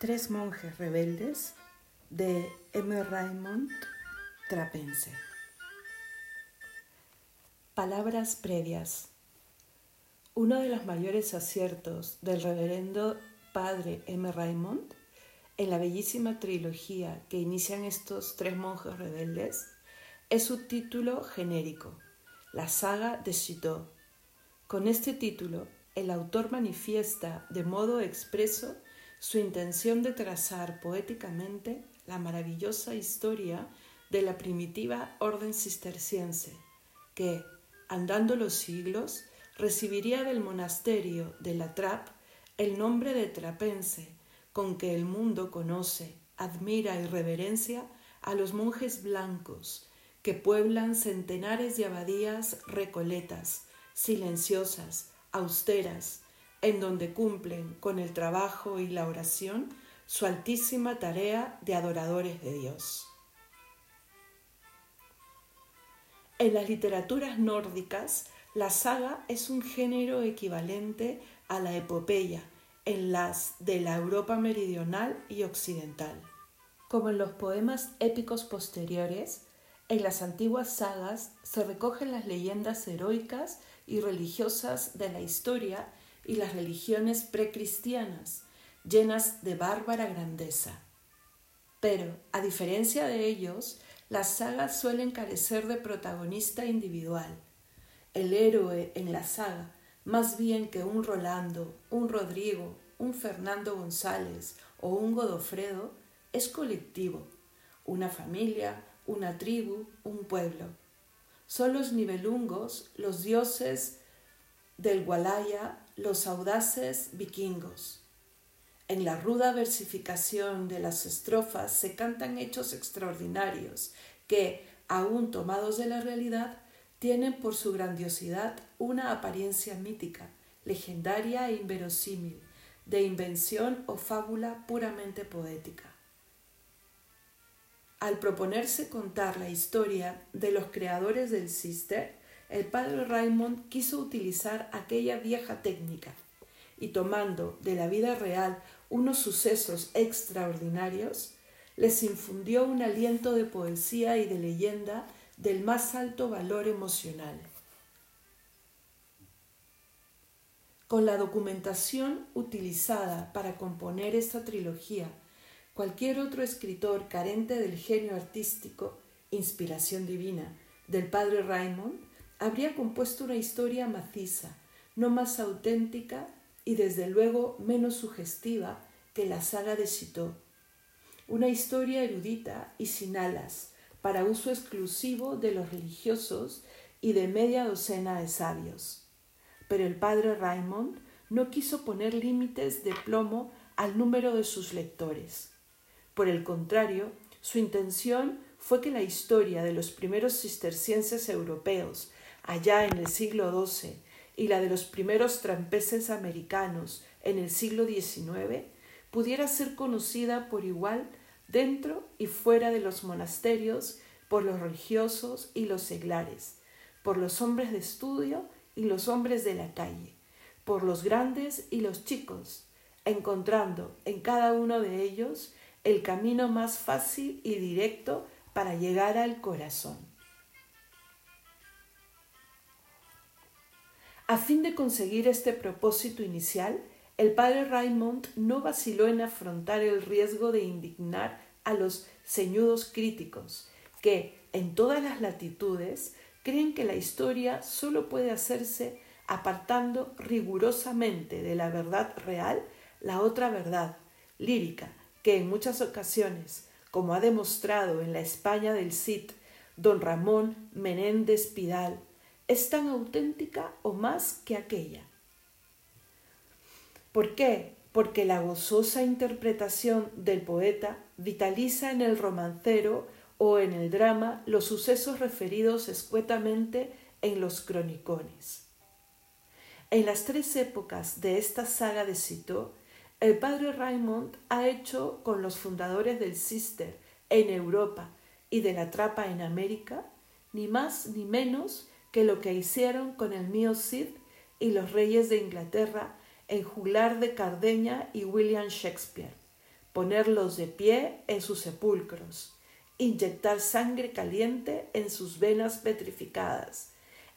Tres monjes rebeldes de M. Raymond Trapense. Palabras previas. Uno de los mayores aciertos del reverendo padre M. Raymond en la bellísima trilogía que inician estos tres monjes rebeldes es su título genérico, la saga de Citeaux. Con este título, el autor manifiesta de modo expreso su intención de trazar poéticamente la maravillosa historia de la primitiva orden cisterciense, que, andando los siglos, recibiría del monasterio de la Trappe el nombre de trapense, con que el mundo conoce, admira y reverencia a los monjes blancos que pueblan centenares de abadías recoletas, silenciosas, austeras, en donde cumplen con el trabajo y la oración su altísima tarea de adoradores de Dios. En las literaturas nórdicas, la saga es un género equivalente a la epopeya en las de la Europa meridional y occidental. Como en los poemas épicos posteriores, en las antiguas sagas se recogen las leyendas heroicas y religiosas de la historia y las religiones precristianas, llenas de bárbara grandeza. Pero, a diferencia de ellos, las sagas suelen carecer de protagonista individual. El héroe en la saga, más bien que un Rolando, un Rodrigo, un Fernando González o un Godofredo, es colectivo, una familia, una tribu, un pueblo. Son los nivelungos, los dioses del Gualaya, los audaces vikingos. En la ruda versificación de las estrofas se cantan hechos extraordinarios que, aun tomados de la realidad, tienen por su grandiosidad una apariencia mítica, legendaria e inverosímil, de invención o fábula puramente poética. Al proponerse contar la historia de los creadores del Cister, el padre Raymond quiso utilizar aquella vieja técnica y tomando de la vida real unos sucesos extraordinarios, les infundió un aliento de poesía y de leyenda del más alto valor emocional. Con la documentación utilizada para componer esta trilogía, cualquier otro escritor carente del genio artístico, inspiración divina, del padre Raymond, habría compuesto una historia maciza, no más auténtica y desde luego menos sugestiva que la saga de Citeaux. Una historia erudita y sin alas, para uso exclusivo de los religiosos y de media docena de sabios. Pero el padre Raymond no quiso poner límites de plomo al número de sus lectores. Por el contrario, su intención fue que la historia de los primeros cistercienses europeos allá en el siglo XII y la de los primeros trampeses americanos en el siglo XIX pudiera ser conocida por igual dentro y fuera de los monasterios por los religiosos y los seglares, por los hombres de estudio y los hombres de la calle, por los grandes y los chicos, encontrando en cada uno de ellos el camino más fácil y directo para llegar al corazón. A fin de conseguir este propósito inicial, el padre Raymond no vaciló en afrontar el riesgo de indignar a los ceñudos críticos, que, en todas las latitudes, creen que la historia solo puede hacerse apartando rigurosamente de la verdad real la otra verdad, lírica, que en muchas ocasiones, como ha demostrado en la España del Cid, don Ramón Menéndez Pidal, es tan auténtica o más que aquella. ¿Por qué? Porque la gozosa interpretación del poeta vitaliza en el romancero o en el drama los sucesos referidos escuetamente en los cronicones. En las tres épocas de esta saga de Citeaux, el padre Raymond ha hecho con los fundadores del Cister en Europa y de la Trapa en América, ni más ni menos que lo que hicieron con el mío Cid y los reyes de Inglaterra en Juglar de Cardeña y William Shakespeare, ponerlos de pie en sus sepulcros, inyectar sangre caliente en sus venas petrificadas,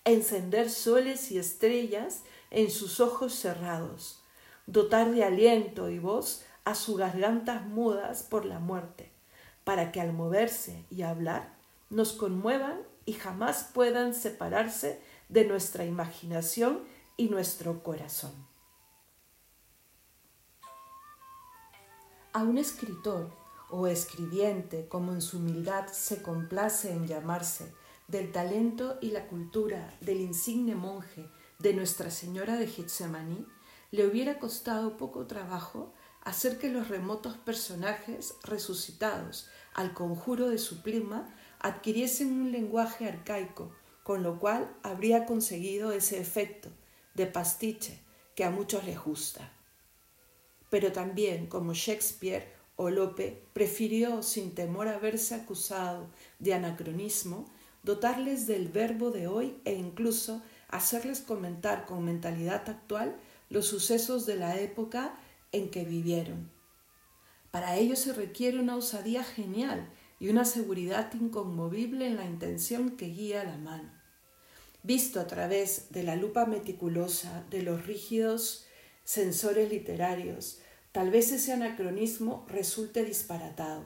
encender soles y estrellas en sus ojos cerrados, dotar de aliento y voz a sus gargantas mudas por la muerte, para que al moverse y hablar nos conmuevan y jamás puedan separarse de nuestra imaginación y nuestro corazón. A un escritor o escribiente, como en su humildad se complace en llamarse, del talento y la cultura del insigne monje de Nuestra Señora de Getsemaní, le hubiera costado poco trabajo hacer que los remotos personajes resucitados al conjuro de su pluma adquiriesen un lenguaje arcaico, con lo cual habría conseguido ese efecto de pastiche que a muchos les gusta. Pero también, como Shakespeare o Lope prefirió, sin temor a verse acusado de anacronismo, dotarles del verbo de hoy e incluso hacerles comentar con mentalidad actual los sucesos de la época en que vivieron. Para ello se requiere una osadía genial y una seguridad inconmovible en la intención que guía la mano. Visto a través de la lupa meticulosa de los rígidos sensores literarios, tal vez ese anacronismo resulte disparatado.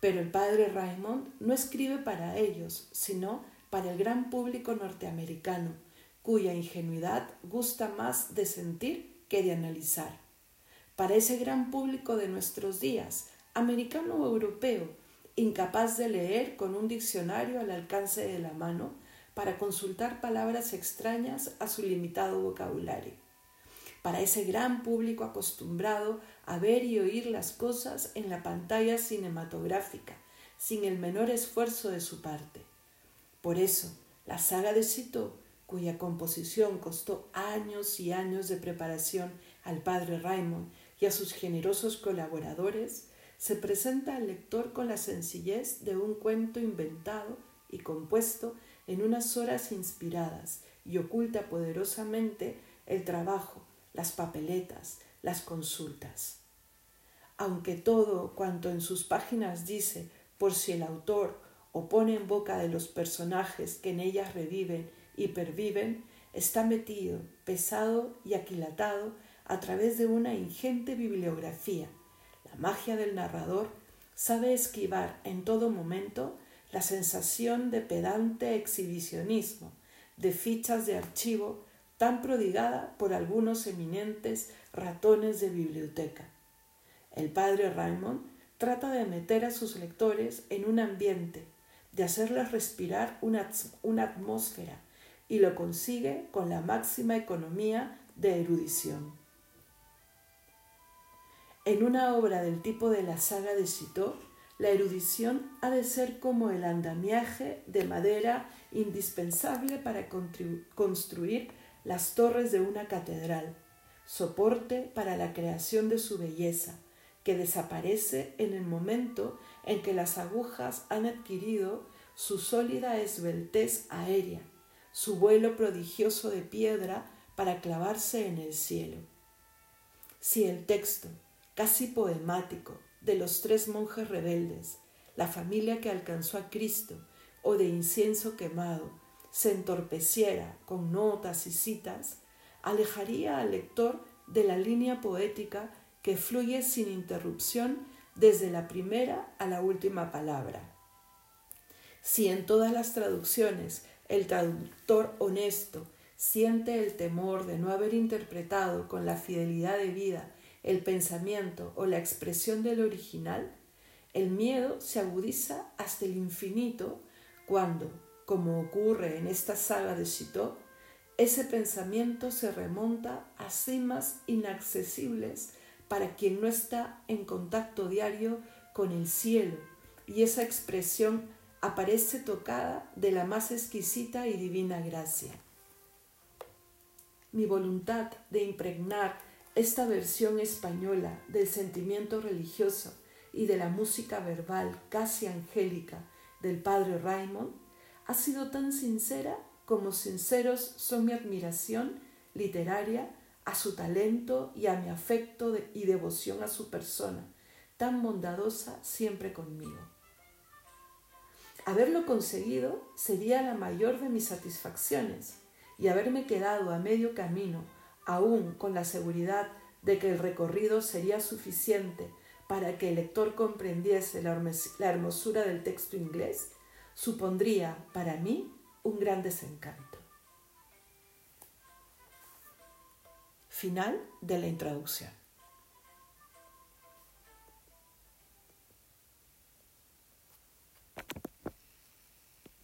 Pero el padre Raymond no escribe para ellos, sino para el gran público norteamericano, cuya ingenuidad gusta más de sentir que de analizar. Para ese gran público de nuestros días, americano o europeo, incapaz de leer con un diccionario al alcance de la mano para consultar palabras extrañas a su limitado vocabulario. Para ese gran público acostumbrado a ver y oír las cosas en la pantalla cinematográfica, sin el menor esfuerzo de su parte. Por eso, la saga de Citeaux cuya composición costó años y años de preparación al padre Raymond y a sus generosos colaboradores, se presenta al lector con la sencillez de un cuento inventado y compuesto en unas horas inspiradas y oculta poderosamente el trabajo, las papeletas, las consultas. Aunque todo cuanto en sus páginas dice, por si el autor o pone en boca de los personajes que en ellas reviven y perviven, está metido, pesado y aquilatado a través de una ingente bibliografía. La magia del narrador sabe esquivar en todo momento la sensación de pedante exhibicionismo, de fichas de archivo tan prodigada por algunos eminentes ratones de biblioteca. El padre Raymond trata de meter a sus lectores en un ambiente, de hacerles respirar una, una atmósfera, y lo consigue con la máxima economía de erudición. En una obra del tipo de la saga de Citeaux, la erudición ha de ser como el andamiaje de madera indispensable para construir las torres de una catedral, soporte para la creación de su belleza, que desaparece en el momento en que las agujas han adquirido su sólida esbeltez aérea su vuelo prodigioso de piedra para clavarse en el cielo. Si el texto, casi poemático, de los tres monjes rebeldes, la familia que alcanzó a Cristo, o de incienso quemado, se entorpeciera con notas y citas, alejaría al lector de la línea poética que fluye sin interrupción desde la primera a la última palabra. Si en todas las traducciones el traductor honesto siente el temor de no haber interpretado con la fidelidad de vida el pensamiento o la expresión del original, el miedo se agudiza hasta el infinito cuando, como ocurre en esta saga de Citeaux, ese pensamiento se remonta a cimas inaccesibles para quien no está en contacto diario con el cielo y esa expresión aparece tocada de la más exquisita y divina gracia. Mi voluntad de impregnar esta versión española del sentimiento religioso y de la música verbal casi angélica del padre Raymond ha sido tan sincera como sinceros son mi admiración literaria a su talento y a mi afecto y devoción a su persona, tan bondadosa siempre conmigo. Haberlo conseguido sería la mayor de mis satisfacciones y haberme quedado a medio camino, aún con la seguridad de que el recorrido sería suficiente para que el lector comprendiese la hermosura del texto inglés, supondría para mí un gran desencanto. Final de la introducción.